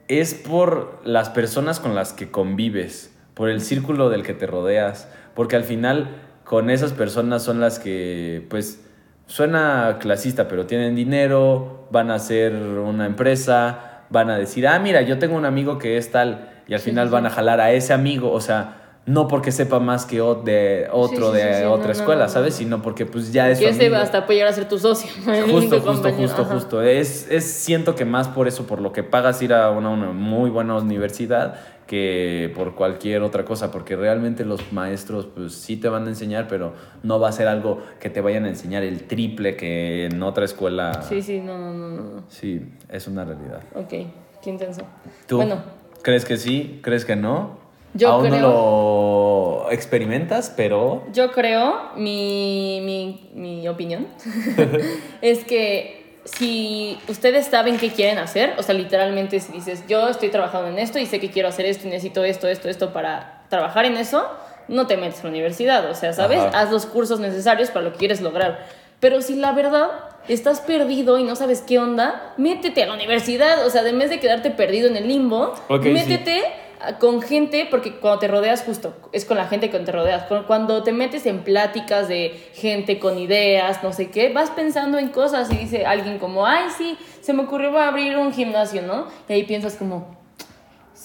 es por las personas con las que convives, por el círculo del que te rodeas, porque al final con esas personas son las que, pues, suena clasista, pero tienen dinero, van a hacer una empresa, van a decir, ah, mira, yo tengo un amigo que es tal, y al Sí, final sí, van a jalar a ese amigo, o sea... No porque sepa más que de otro sí, de otra no, escuela, no, ¿sabes? no. Sino porque pues ya es Que ese hasta puede llegar a ser tu socio. Justo, justo, justo, Ajá. justo. Es, es, siento que más por eso, por lo que pagas ir a una, una muy buena universidad que por cualquier otra cosa, porque realmente los maestros pues sí te van a enseñar, pero no va a ser algo que te vayan a enseñar el triple que en otra escuela. Sí, sí, no, no, no. Sí, es una realidad. Ok, qué intenso. ¿Tú Bueno, crees que sí? ¿Crees que no? Yo Aún creo- no lo experimentas, pero... yo creo, mi, mi, mi opinión, es que si ustedes saben qué quieren hacer, o sea, literalmente si dices, yo estoy trabajando en esto y sé que quiero hacer esto y necesito esto, esto, esto para trabajar en eso, no te metes a la universidad, o sea, ¿sabes? Ajá. Haz los cursos necesarios para lo que quieres lograr. Pero si la verdad estás perdido y no sabes qué onda, métete a la universidad, o sea, en vez de quedarte perdido en el limbo, métete con gente, porque cuando te rodeas justo, es con la gente que te rodeas, cuando te metes en pláticas de gente con ideas, no sé qué, vas pensando en cosas y dice alguien como, ay, sí, se me ocurrió abrir un gimnasio, ¿no? Y ahí piensas como,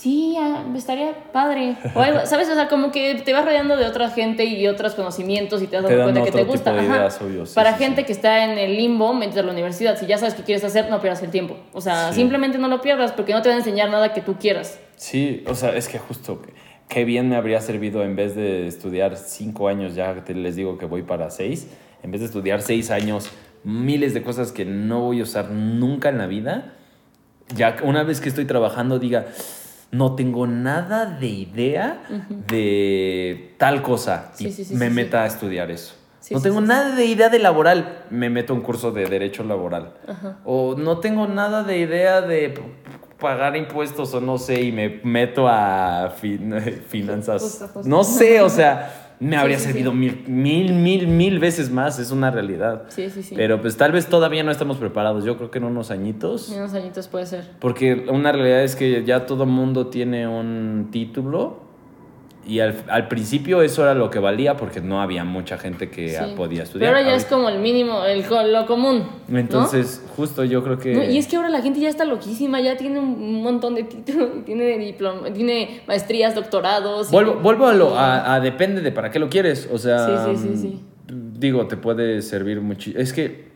sí, estaría padre. O algo, ¿sabes? O sea, como que te vas rodeando de otra gente y otros conocimientos y te das Te cuenta que te gusta. tipo de Ajá. ideas, obvio, sí, Para sí, gente sí. que está en el limbo, a la universidad. Si ya sabes qué quieres hacer, no pierdas el tiempo. O sea, simplemente no lo pierdas porque no te va a enseñar nada que tú quieras. Sí, o sea, es que justo qué bien me habría servido en vez de estudiar cinco años, ya te les digo que voy para seis, en vez de estudiar seis años, miles de cosas que no voy a usar nunca en la vida, ya una vez que estoy trabajando diga, no tengo nada de idea de tal cosa y Sí, sí, sí, me meta a estudiar eso. No tengo nada de idea de laboral, me meto a un curso de derecho laboral. O no tengo nada de idea de pagar impuestos o no sé y me meto a fin- finanzas. Justo, justo. No sé, o sea, me habría sí, sí. servido mil, mil, mil, mil veces más, es una realidad. Sí, sí, sí. Pero pues tal vez todavía no estamos preparados, yo creo que en unos añitos. En unos añitos puede ser. Porque una realidad es que ya todo mundo tiene un título y al, al principio eso era lo que valía porque no había mucha gente que Sí. podía estudiar. Pero ahora ya es como el mínimo, el, lo común. ¿no? Entonces, justo yo creo que... No, y es que ahora la gente ya está loquísima, ya tiene un montón de títulos, tiene diploma, tiene maestrías, doctorados. y- Vuelvo, vuelvo a lo, a, a depende de para qué lo quieres. O sea, Sí, sí, sí, sí. mm, digo, te puede servir mucho. Es que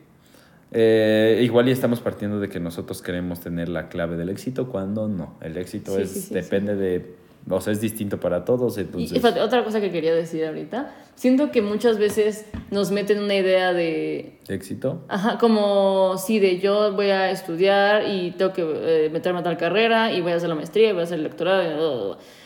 Eh, igual y estamos partiendo de que nosotros queremos tener la clave del éxito cuando no. El éxito Sí, es sí, depende de, o sea, es distinto para todos. Y Entonces, espérate, otra cosa que quería decir ahorita. Siento que muchas veces nos meten una idea de. éxito. Ajá, como sí, de yo voy a estudiar y tengo que eh, meterme a tal carrera y voy a hacer la maestría y voy a hacer el doctorado. y.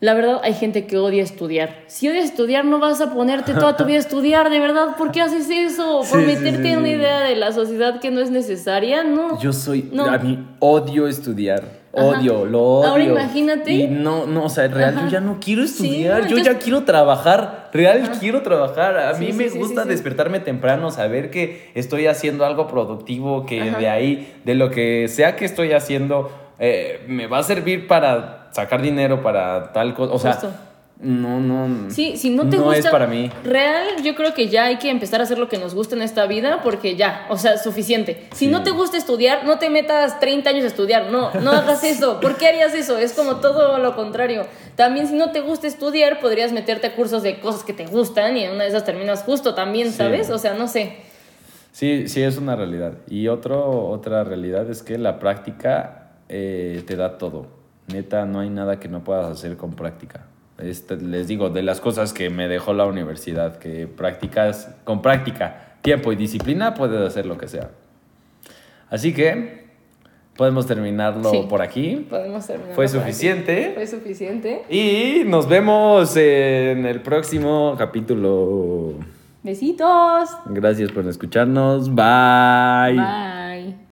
La verdad, hay gente que odia estudiar. Si odias estudiar, no vas a ponerte toda tu vida a estudiar, de verdad. ¿Por qué haces eso? ¿Por Sí, meterte sí, en una idea de la sociedad que no es necesaria? No. Yo soy, No. a mí odio estudiar. Odio, lo odio. Ahora imagínate. Y no, no, o sea, en real, Ajá. yo ya no quiero estudiar, yo ya quiero trabajar, real quiero trabajar. A Sí, mí sí, me gusta despertarme temprano, saber que estoy haciendo algo productivo, que Ajá. de ahí, de lo que sea que estoy haciendo, eh, me va a servir para sacar dinero, para tal cosa. O sea, Justo. No, no. Sí, si no te no gusta. es para mí. Real, yo creo que ya hay que empezar a hacer lo que nos gusta en esta vida porque ya, o sea, suficiente. Si Sí. no te gusta estudiar, no te metas 30 años a estudiar. No, no hagas eso. ¿Por qué harías eso? Es como todo lo contrario. También, si no te gusta estudiar, podrías meterte a cursos de cosas que te gustan y en una de esas terminas justo también, Sí. ¿sabes? O sea, no sé. Sí, sí, es una realidad. Y otro, otra realidad es que la práctica eh, te da todo. Neta, no hay nada que no puedas hacer con práctica. Este, les digo, de las cosas que me dejó la universidad, que practicas con práctica, tiempo y disciplina, puedes hacer lo que sea. Así que podemos terminarlo Sí. por aquí. Podemos terminar. Fue aquí. suficiente. Fue suficiente. Y nos vemos en el próximo capítulo. Besitos. Gracias por escucharnos. Bye. Bye.